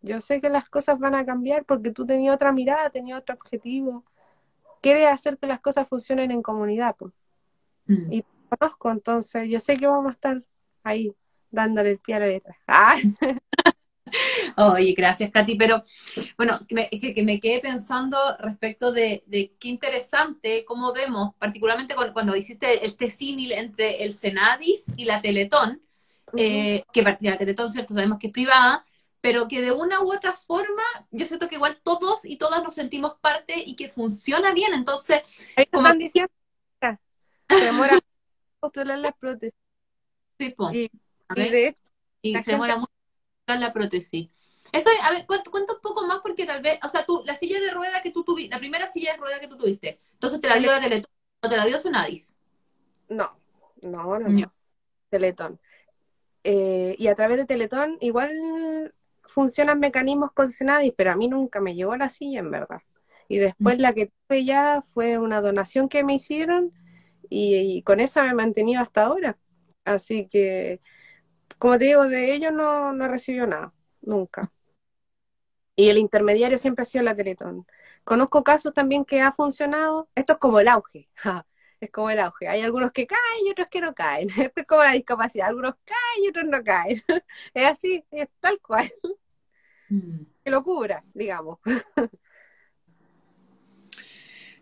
Yo sé que las cosas van a cambiar porque tú tenías otra mirada, tenías otro objetivo. Quieres hacer que las cosas funcionen en comunidad. Pues. Mm. Y conozco, entonces yo sé que vamos a estar ahí dándole el pie a la letra. ¡Ah! Oye, gracias, Katy. Pero bueno, es que, me quedé pensando respecto de, qué interesante cómo vemos, particularmente cuando, hiciste este símil entre el Senadis y la Teletón, eh, que la Teletón, cierto, sabemos que es privada, pero que de una u otra forma, yo siento que igual todos y todas nos sentimos parte y que funciona bien. Entonces, como... están diciendo que demora postular las prótesis. Sí, y, y, se demora mucho la prótesis. Eso, a ver, cuenta, un poco más porque tal vez, o sea, tú, la silla de rueda que tú tuviste, la primera silla de rueda que tú tuviste, entonces te la dio la Teletón, ¿no te la dio Senadis? No, no, no, Teletón. Eh, y a través de Teletón igual funcionan mecanismos con Senadis, pero a mí nunca me llevó la silla, en verdad. Y después la que tuve ya fue una donación que me hicieron y, con esa me he mantenido hasta ahora. Así que, como te digo, de ellos no, no recibió nada, nunca. Y el intermediario siempre ha sido la Teletón. Conozco casos también que ha funcionado. Esto es como el auge. es como el auge. Hay algunos que caen y otros que no caen. Esto es como la discapacidad. Algunos caen y otros no caen. es así, es tal cual. Mm. Qué locura, digamos.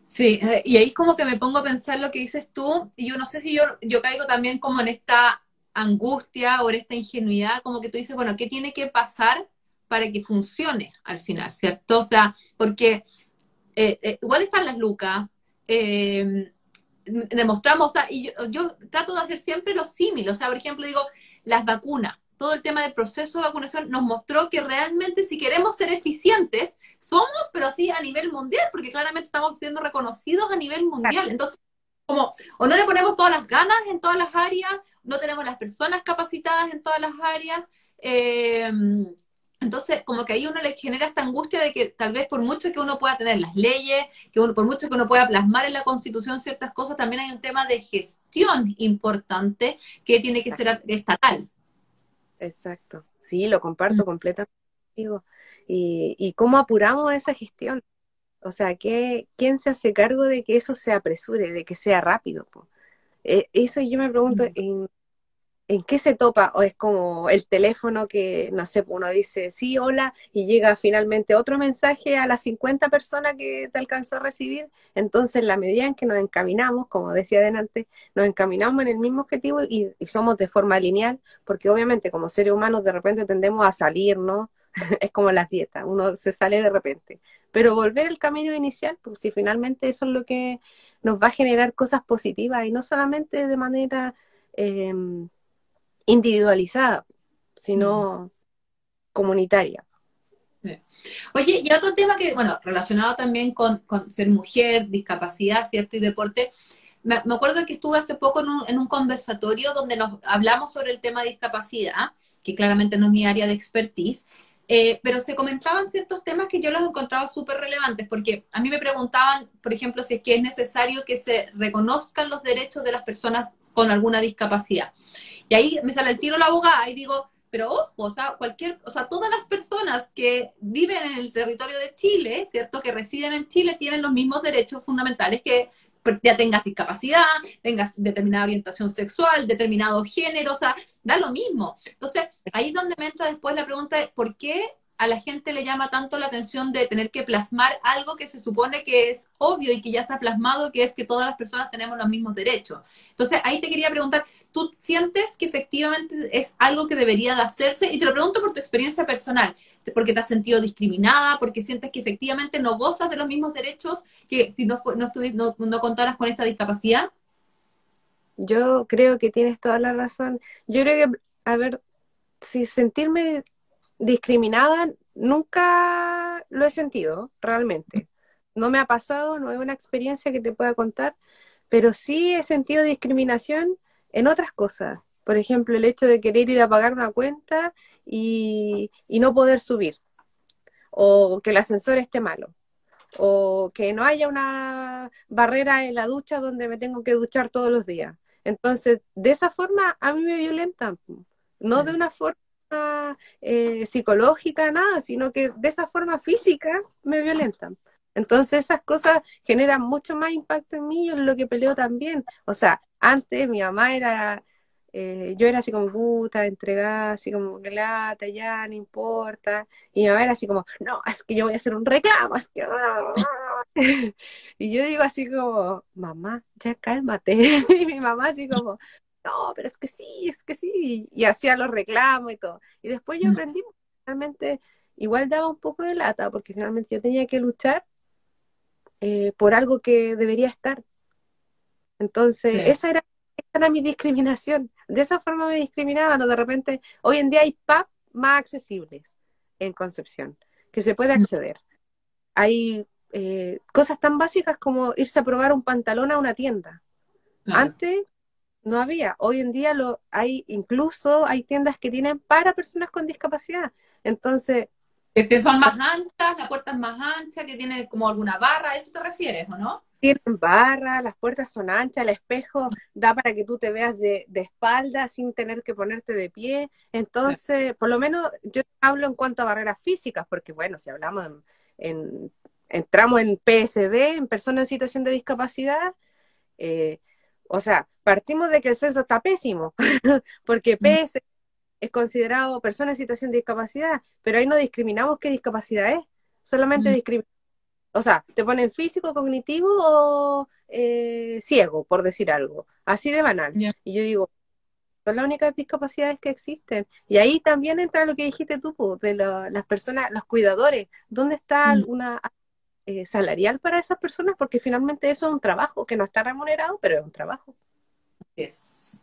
Sí, eh, y ahí como que me pongo a pensar lo que dices tú, y yo no sé si yo, yo caigo también como en esta angustia o en esta ingenuidad, como que tú dices, bueno, ¿qué tiene que pasar para que funcione al final, ¿cierto? O sea, porque eh, eh, igual están las lucas, demostramos, o sea, y yo, trato de hacer siempre los símiles, o sea, por ejemplo, digo, las vacunas, todo el tema del proceso de vacunación nos mostró que realmente si queremos ser eficientes, somos, pero así a nivel mundial, porque claramente estamos siendo reconocidos a nivel mundial. Entonces, como, o no le ponemos todas las ganas en todas las áreas, no tenemos las personas capacitadas en todas las áreas, eh, entonces, como que ahí uno le genera esta angustia de que tal vez por mucho que uno pueda tener las leyes, que uno, por mucho que uno pueda plasmar en la Constitución ciertas cosas, también hay un tema de gestión importante que tiene que ser estatal. Exacto, sí, lo comparto mm. completamente. Y, y cómo apuramos esa gestión. O sea, ¿qué, ¿quién se hace cargo de que eso se apresure, de que sea rápido? Eh, eso yo me pregunto, en, ¿en qué se topa? ¿O es como el teléfono que, no sé, uno dice, sí, hola, y llega finalmente otro mensaje a las 50 personas que te alcanzó a recibir? Entonces, la medida en que nos encaminamos, como decía adelante, nos encaminamos en el mismo objetivo y, somos de forma lineal, porque obviamente como seres humanos de repente tendemos a salir, ¿no? es como las dietas, uno se sale de repente. Pero volver al camino inicial, pues si finalmente eso es lo que nos va a generar cosas positivas y no solamente de manera... Eh, individualizada, sino comunitaria. Oye, y otro tema que, bueno, relacionado también con, ser mujer, discapacidad, ¿cierto? Y deporte. Me, acuerdo que estuve hace poco en un, conversatorio donde nos hablamos sobre el tema de discapacidad, que claramente no es mi área de expertise, eh, pero se comentaban ciertos temas que yo los encontraba súper relevantes, porque a mí me preguntaban, por ejemplo, si es que es necesario que se reconozcan los derechos de las personas con alguna discapacidad. Y ahí me sale el tiro la abogada y digo, pero ojo, o sea, cualquier, o sea, todas las personas que viven en el territorio de Chile, ¿cierto? Que residen en Chile tienen los mismos derechos fundamentales que ya tengas discapacidad, tengas determinada orientación sexual, determinado género, o sea, da lo mismo. Entonces, ahí es donde me entra después la pregunta de por qué a la gente le llama tanto la atención de tener que plasmar algo que se supone que es obvio y que ya está plasmado, que es que todas las personas tenemos los mismos derechos. Entonces, ahí te quería preguntar, ¿tú sientes que efectivamente es algo que debería de hacerse? Y te lo pregunto por tu experiencia personal, porque te has sentido discriminada, porque sientes que efectivamente no gozas de los mismos derechos que si no, no, no, no contaras con esta discapacidad. Yo creo que tienes toda la razón. Yo creo que, a ver, si sentirme discriminada nunca lo he sentido realmente. No me ha pasado, no es una experiencia que te pueda contar, pero sí he sentido discriminación en otras cosas. Por ejemplo, el hecho de querer ir a pagar una cuenta y, y no poder subir, o que el ascensor esté malo, o que no haya una barrera en la ducha donde me tengo que duchar todos los días. Entonces, de esa forma a mí me violentan, no de una forma eh, psicológica, nada, sino que de esa forma física me violentan. Entonces esas cosas generan mucho más impacto en mí y en lo que peleo también. O sea, antes mi mamá era, eh, yo era así como puta, entregada, así como que lata, ya, no importa. Y mi mamá era así como, no, es que yo voy a hacer un reclamo, es que... y yo digo así como, mamá, ya cálmate. y mi mamá así como, no, pero es que sí, es que sí, y hacía los reclamos y todo. Y después yo mm. aprendí, realmente igual daba un poco de lata, porque finalmente yo tenía que luchar eh, por algo que debería estar. Entonces, esa, era, era mi discriminación. De esa forma me discriminaban, o de repente, hoy en día hay PAP más accesibles en Concepción, que se puede mm. acceder. Hay eh, cosas tan básicas como irse a probar un pantalón a una tienda. Antes no había. Hoy en día lo hay, incluso hay tiendas que tienen para personas con discapacidad. Entonces, Que son más anchas, la puerta es más ancha, que tiene como alguna barra, ¿a eso te refieres, o no? Tienen barra, las puertas son anchas, el espejo da para que tú te veas de, de espalda sin tener que ponerte de pie. Entonces, por lo menos yo hablo en cuanto a barreras físicas, porque bueno, si hablamos en, entramos en PSD, en personas en situación de discapacidad, eh, o sea, partimos de que el censo está pésimo, porque PS es considerado persona en situación de discapacidad, pero ahí no discriminamos qué discapacidad es, solamente discriminamos, o sea, te ponen físico, cognitivo o eh, ciego, por decir algo, así de banal. Y yo digo, son las únicas discapacidades que existen. Y ahí también entra lo que dijiste tú, de las personas, los cuidadores, ¿dónde está una eh, salarial para esas personas? Porque finalmente eso es un trabajo que no está remunerado, pero es un trabajo. Así es.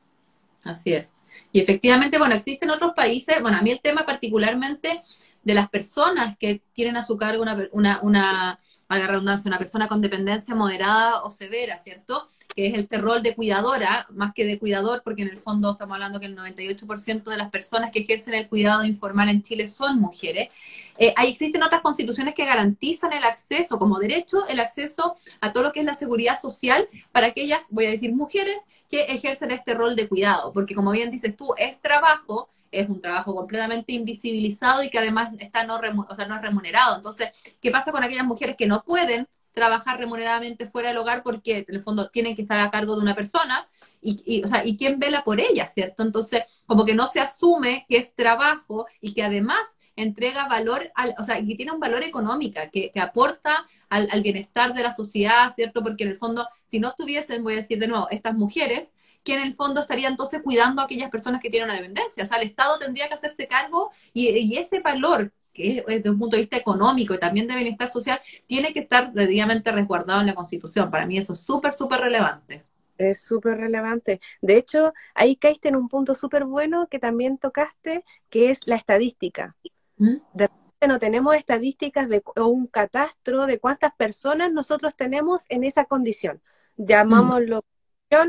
Así es. Y efectivamente, bueno, existen otros países, bueno, a mí el tema particularmente de las personas que tienen a su cargo una, una, una redundancia, una persona con dependencia moderada o severa, ¿cierto? Que es este rol de cuidadora, más que de cuidador, porque en el fondo estamos hablando que el 98% de las personas que ejercen el cuidado informal en Chile son mujeres. Eh, ahí existen otras constituciones que garantizan el acceso como derecho, el acceso a todo lo que es la seguridad social para aquellas, voy a decir, mujeres que ejercen este rol de cuidado, porque como bien dices tú, es trabajo, es un trabajo completamente invisibilizado y que además está no, o sea, no remunerado. Entonces, ¿qué pasa con aquellas mujeres que no pueden trabajar remuneradamente fuera del hogar porque en el fondo tienen que estar a cargo de una persona? Y, y, o sea, ¿y quién vela por ellas, cierto? Entonces, como que no se asume que es trabajo y que además entrega valor, al, o sea, que tiene un valor económico, que, que aporta al, al, bienestar de la sociedad, ¿cierto? Porque en el fondo, si no estuviesen, voy a decir de nuevo, estas mujeres, que en el fondo estaría entonces cuidando a aquellas personas que tienen una dependencia. O sea, el Estado tendría que hacerse cargo y ese valor que es desde un punto de vista económico y también de bienestar social, tiene que estar debidamente resguardado en la Constitución. Para mí eso es súper, súper relevante. Es súper relevante. De hecho, ahí caíste en un punto súper bueno que también tocaste, que es la estadística. ¿Mm? De repente no tenemos estadísticas de, o un catastro de cuántas personas nosotros tenemos en esa condición. Llamámoslo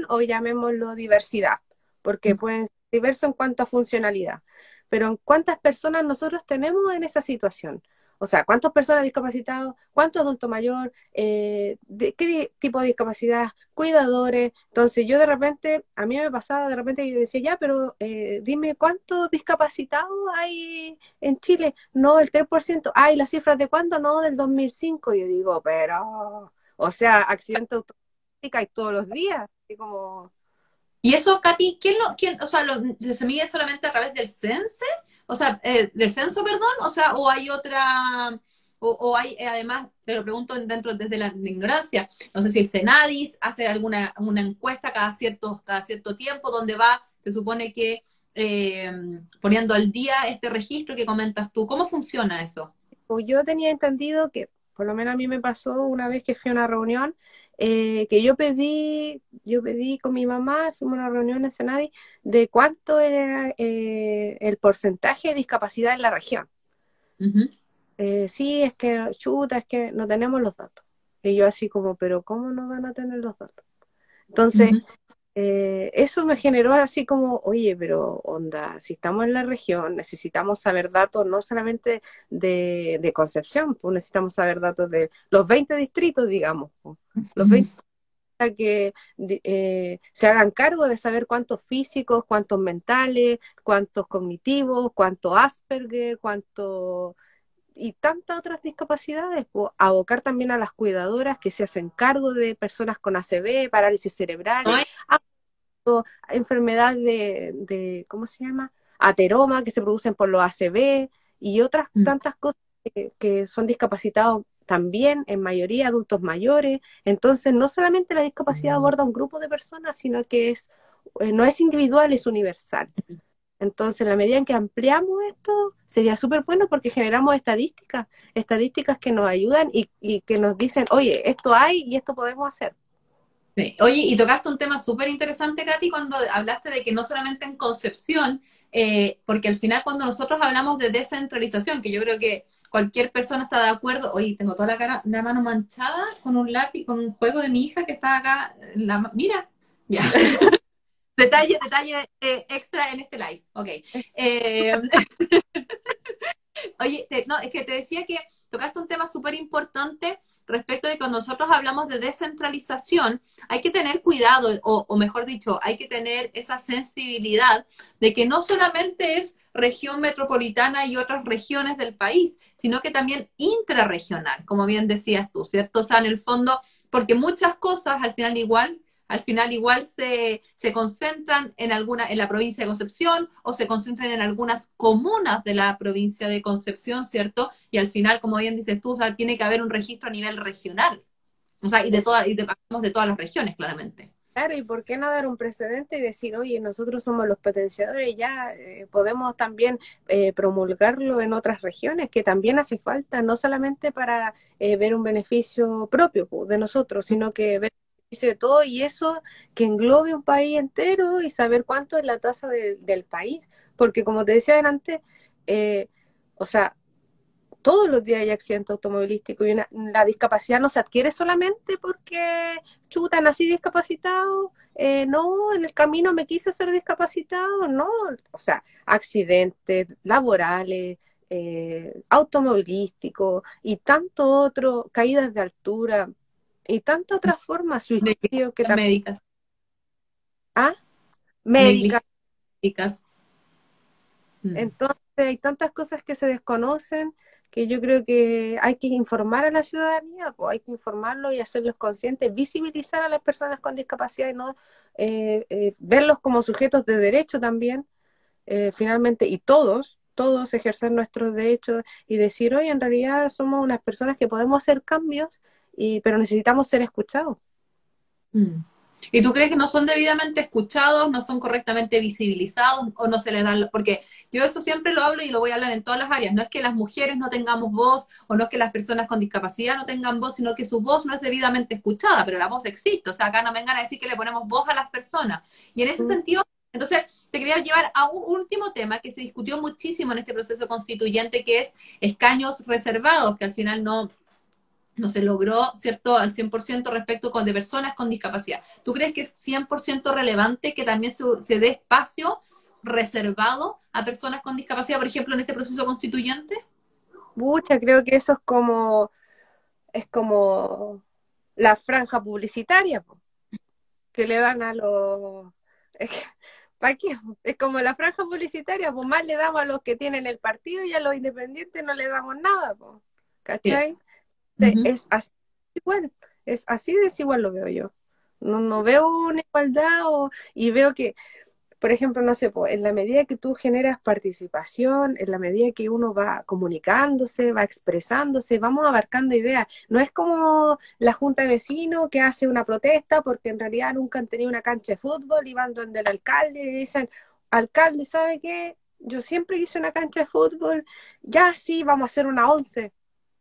o llamémoslo diversidad, porque mm. pueden ser diversos en cuanto a funcionalidad. Pero cuántas personas nosotros tenemos en esa situación. O sea, ¿cuántas personas discapacitados? ¿Cuánto adulto mayor? Eh, de, ¿Qué tipo de discapacidad? Cuidadores. Entonces yo de repente, a mí me pasaba de repente yo decía, ya, pero eh, dime cuántos discapacitados hay en Chile. No, el 3%. Ay, las cifras de cuándo? No, del 2005. Yo digo, pero, o sea, accidentes automáticos hay todos los días. Y como... ¿Y eso, Katy, quién lo, quién, o sea, lo, se mide solamente a través del CENSE? O sea, eh, del censo, perdón, o sea, o hay otra, o, hay, eh, además, te lo pregunto dentro desde la, ignorancia, no sé si el Senadis hace alguna una encuesta cada cierto, cada cierto tiempo donde va, se supone que eh, poniendo al día este registro que comentas tú. ¿Cómo funciona eso? Yo tenía entendido que, por lo menos a mí me pasó una vez que fui a una reunión, eh, que yo pedí, yo pedí con mi mamá, fuimos a una reunión en Senadi, de cuánto era eh, el porcentaje de discapacidad en la región. Eh, sí, es que chuta, es que no tenemos los datos. Y yo así como, pero ¿cómo no van a tener los datos? Entonces, eh, eso me generó así como, oye, pero onda, si estamos en la región, necesitamos saber datos no solamente de, Concepción, pues necesitamos saber datos de los 20 distritos, digamos, pues. los 20 que eh, se hagan cargo de saber cuántos físicos, cuántos mentales, cuántos cognitivos, cuánto Asperger, cuánto y tantas otras discapacidades, pues, abocar también a las cuidadoras que se hacen cargo de personas con ACV, parálisis cerebral, enfermedad de, de, ¿cómo se llama? Ateroma, que se producen por los ACV y otras mm. tantas cosas que, son discapacitados también, en mayoría adultos mayores. Entonces, no solamente la discapacidad mm. aborda un grupo de personas, sino que es, eh, no es individual, es universal. Entonces, en la medida en que ampliamos esto, sería súper bueno porque generamos estadísticas, estadísticas que nos ayudan y, y, que nos dicen, oye, esto hay y esto podemos hacer. Sí. Oye, y tocaste un tema súper interesante, Katy, cuando hablaste de que no solamente en concepción, eh, porque al final cuando nosotros hablamos de descentralización, que yo creo que cualquier persona está de acuerdo, oye, tengo toda la cara, la mano manchada con un lápiz, con un juego de mi hija que está acá, la, mira, ya. detalle, detalle eh, extra en este live, ok. Eh, Oye, no, es que te decía que tocaste un tema súper importante respecto de cuando nosotros hablamos de descentralización, hay que tener cuidado, o, mejor dicho, hay que tener esa sensibilidad de que no solamente es región metropolitana y otras regiones del país, sino que también intrarregional, como bien decías tú, ¿cierto? O sea, en el fondo, porque muchas cosas al final igual al final igual se, se, concentran en alguna, en la provincia de Concepción o se concentran en algunas comunas de la provincia de Concepción, ¿cierto? Y al final, como bien dices tú, tiene que haber un registro a nivel regional. O sea, y de todas, y de, de todas las regiones, claramente. Claro, y por qué no dar un precedente y decir, oye, nosotros somos los potenciadores y ya eh, podemos también eh, promulgarlo en otras regiones, que también hace falta, no solamente para eh, ver un beneficio propio de nosotros, sino que ver de todo y eso que englobe un país entero y saber cuánto es la tasa del país. Porque como te decía adelante, eh, o sea, todos los días hay accidentes automovilísticos y la discapacidad no se adquiere solamente porque chuta, nací discapacitado, eh, no, en el camino me quise ser discapacitado, no, o sea, accidentes laborales, eh, automovilísticos y tanto otro, caídas de altura, y tantas otras formas, suicidio que también... Médicas. ¿Ah? Médicas. Médicas. Mm. Entonces hay tantas cosas que se desconocen que yo creo que hay que informar a la ciudadanía, pues hay que informarlo y hacerlos conscientes, visibilizar a las personas con discapacidad y no eh, eh, verlos como sujetos de derecho también, eh, finalmente, y todos, todos ejercer nuestros derechos y decir, hoy en realidad somos unas personas que podemos hacer cambios pero necesitamos ser escuchados. Mm. ¿Y tú crees que no son debidamente escuchados, no son correctamente visibilizados o no se les dan? Porque yo eso siempre lo hablo y lo voy a hablar en todas las áreas. No es que las mujeres no tengamos voz o no es que las personas con discapacidad no tengan voz, sino que su voz no es debidamente escuchada, pero la voz existe. O sea, acá no vengan a decir que le ponemos voz a las personas. Y en ese mm. sentido, entonces, te quería llevar a un último tema que se discutió muchísimo en este proceso constituyente, que es escaños reservados, que al final no, no se logró, ¿cierto?, al 100% respecto con, de personas con discapacidad. ¿Tú crees que es 100% relevante que también se, dé espacio reservado a personas con discapacidad, por ejemplo, en este proceso constituyente? Mucha, creo que eso es como, es como la franja publicitaria que le dan a los... ¿Para qué? Es como la franja publicitaria, pues más le damos a los que tienen el partido y a los independientes no le damos nada, ¿cachai? Es así igual, es así desigual lo veo yo. No, no veo una igualdad y veo que, por ejemplo, no sé, en la medida que tú generas participación, en la medida que uno va comunicándose, va expresándose, vamos abarcando ideas. No es como la junta de vecinos que hace una protesta porque en realidad nunca han tenido una cancha de fútbol y van donde el alcalde y dicen, alcalde, ¿sabe qué? Yo siempre hice una cancha de fútbol, ya sí, vamos a hacer una once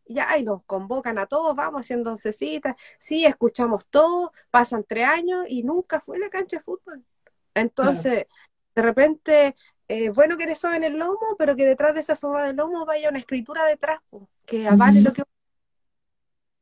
ya, y nos convocan a todos, vamos haciendo oncecitas, sí, escuchamos todo, pasan tres años y nunca fue la cancha de fútbol. Entonces, de repente, eh, bueno que eres en el lomo, pero que detrás de esa soga del lomo vaya una escritura detrás, que avale lo que...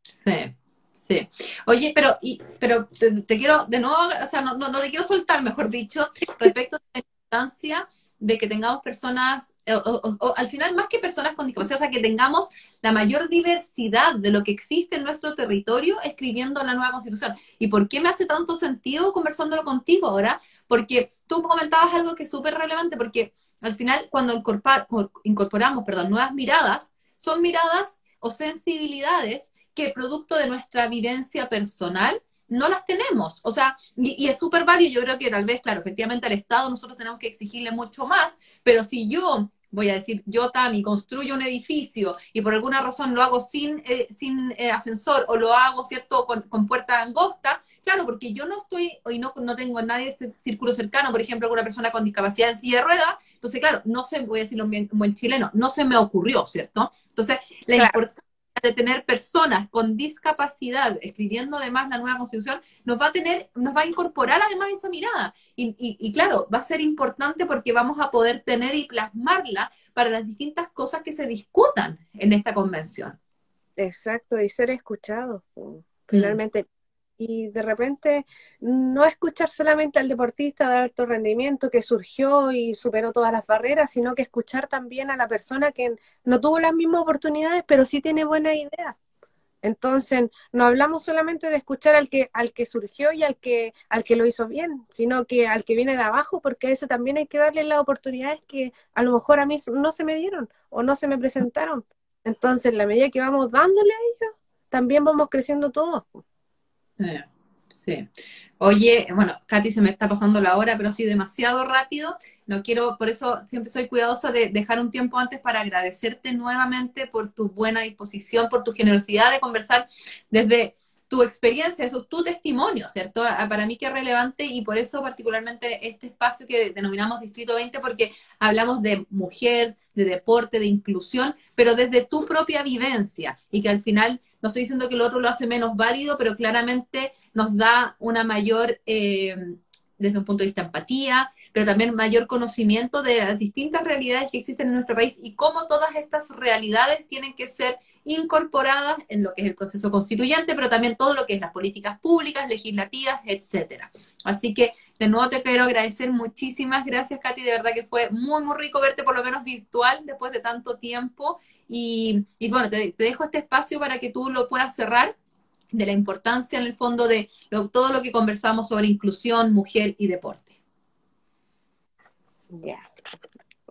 Sí. Sí. Oye, pero, y, pero te, quiero, de nuevo, o sea, no, no, no, te quiero soltar, mejor dicho, respecto a la importancia de que tengamos personas, o, al final más que personas con discapacidad, o sea, que tengamos la mayor diversidad de lo que existe en nuestro territorio escribiendo la nueva constitución. ¿Y por qué me hace tanto sentido conversándolo contigo ahora? Porque tú comentabas algo que es súper relevante, porque al final cuando incorporamos perdón, nuevas miradas, son miradas o sensibilidades que producto de nuestra vivencia personal no las tenemos. O sea, y, es súper válido, yo creo que tal vez, claro, efectivamente al Estado nosotros tenemos que exigirle mucho más, pero si yo voy a decir, yo, Tami, construyo un edificio y por alguna razón lo hago sin, eh, sin eh, ascensor o lo hago, ¿cierto?, con, puerta angosta, claro, porque yo no estoy, hoy no, no tengo a nadie ese círculo cercano, por ejemplo, alguna persona con discapacidad en silla de rueda, entonces, claro, no sé, voy a decirlo en chileno, no se me ocurrió, ¿cierto? Entonces, la importancia de tener personas con discapacidad escribiendo además la nueva constitución, nos va a tener, nos va a incorporar además esa mirada. Y, claro, va a ser importante porque vamos a poder tener y plasmarla para las distintas cosas que se discutan en esta convención. Exacto, y ser escuchados. Finalmente, y de repente no escuchar solamente al deportista de alto rendimiento que surgió y superó todas las barreras, sino que escuchar también a la persona que no tuvo las mismas oportunidades, pero sí tiene buena idea. Entonces, no hablamos solamente de escuchar al que, al que surgió y al que, al que lo hizo bien, sino que al que viene de abajo, porque a ese también hay que darle las oportunidades que a lo mejor a mí no se me dieron o no se me presentaron. Entonces, en la medida que vamos dándole a ellos, también vamos creciendo todos. Sí. Oye, bueno, Katy se me está pasando la hora, pero sí demasiado rápido. No quiero, por eso siempre soy cuidadosa de dejar un tiempo antes para agradecerte nuevamente por tu buena disposición, por tu generosidad de conversar desde tu experiencia, eso, tu testimonio, ¿cierto? Para mí que es relevante y por eso particularmente este espacio que denominamos Distrito 20, porque hablamos de mujer, de deporte, de inclusión, pero desde tu propia vivencia y que al final no estoy diciendo que el otro lo hace menos válido, pero claramente nos da una mayor, eh, desde un punto de vista empatía, pero también mayor conocimiento de las distintas realidades que existen en nuestro país y cómo todas estas realidades tienen que ser incorporadas en lo que es el proceso constituyente, pero también todo lo que es las políticas públicas, legislativas, etcétera. Así que de nuevo te quiero agradecer muchísimas gracias, Katy. De verdad que fue muy, muy rico verte por lo menos virtual después de tanto tiempo. Y, bueno, te, dejo este espacio para que tú lo puedas cerrar de la importancia en el fondo de todo lo que conversamos sobre inclusión, mujer y deporte. Ya.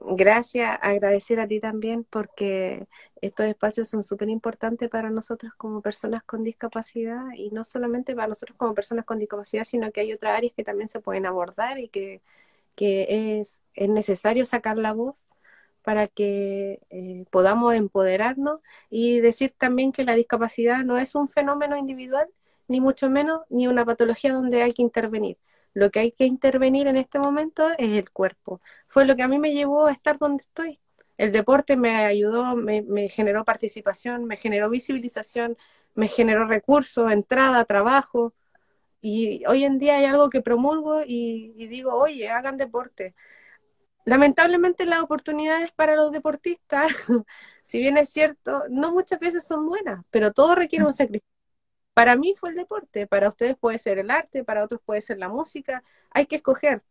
Gracias, agradecer a ti también porque estos espacios son súper importantes para nosotros como personas con discapacidad y no solamente para nosotros como personas con discapacidad, sino que hay otras áreas que también se pueden abordar y que, es, es necesario sacar la voz para que eh, podamos empoderarnos y decir también que la discapacidad no es un fenómeno individual, ni mucho menos, ni una patología donde hay que intervenir. Lo que hay que intervenir en este momento es el cuerpo. Fue lo que a mí me llevó a estar donde estoy. El deporte me ayudó, me, generó participación, me generó visibilización, me generó recursos, entrada, trabajo. Y hoy en día hay algo que promulgo y, y digo, oye, hagan deporte lamentablemente las oportunidades para los deportistas, si bien es cierto, no muchas veces son buenas, pero todo requiere un sacrificio. Para mí fue el deporte, para ustedes puede ser el arte, para otros puede ser la música, hay que escoger,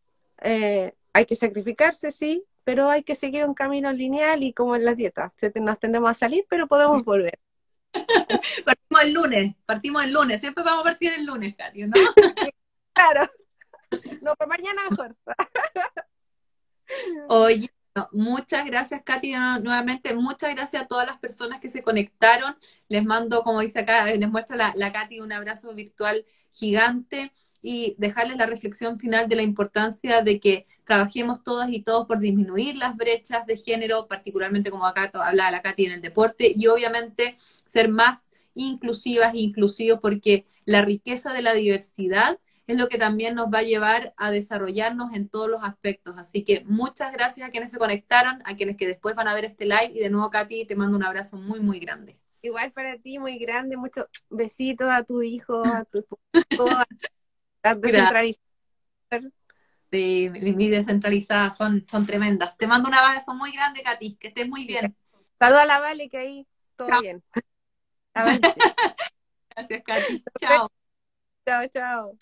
eh, hay que sacrificarse, sí, pero hay que seguir un camino lineal y como en las dietas, nos tendemos a salir, pero podemos volver. partimos el lunes, partimos el lunes, siempre vamos a partir el lunes, ¿no? claro. No, para mañana mejor. Oye, muchas gracias, Katy, nuevamente. Muchas gracias a todas las personas que se conectaron. Les mando, como dice acá, les muestra la, la Katy un abrazo virtual gigante y dejarles la reflexión final de la importancia de que trabajemos todas y todos por disminuir las brechas de género, particularmente como acá hablaba la Katy en el deporte, y obviamente ser más inclusivas e inclusivos porque la riqueza de la diversidad es lo que también nos va a llevar a desarrollarnos en todos los aspectos. Así que muchas gracias a quienes se conectaron, a quienes que después van a ver este live y de nuevo Katy te mando un abrazo muy muy grande. Igual para ti, muy grande, muchos besitos a tu hijo, a tu esposo, a descentralizadas. Sí, mis descentralizadas son, son tremendas. Te mando un abrazo muy grande, Katy, que estés muy bien. Saluda a la Vale, que ahí todo bien. Gracias, Katy. Chao. Chao, chao.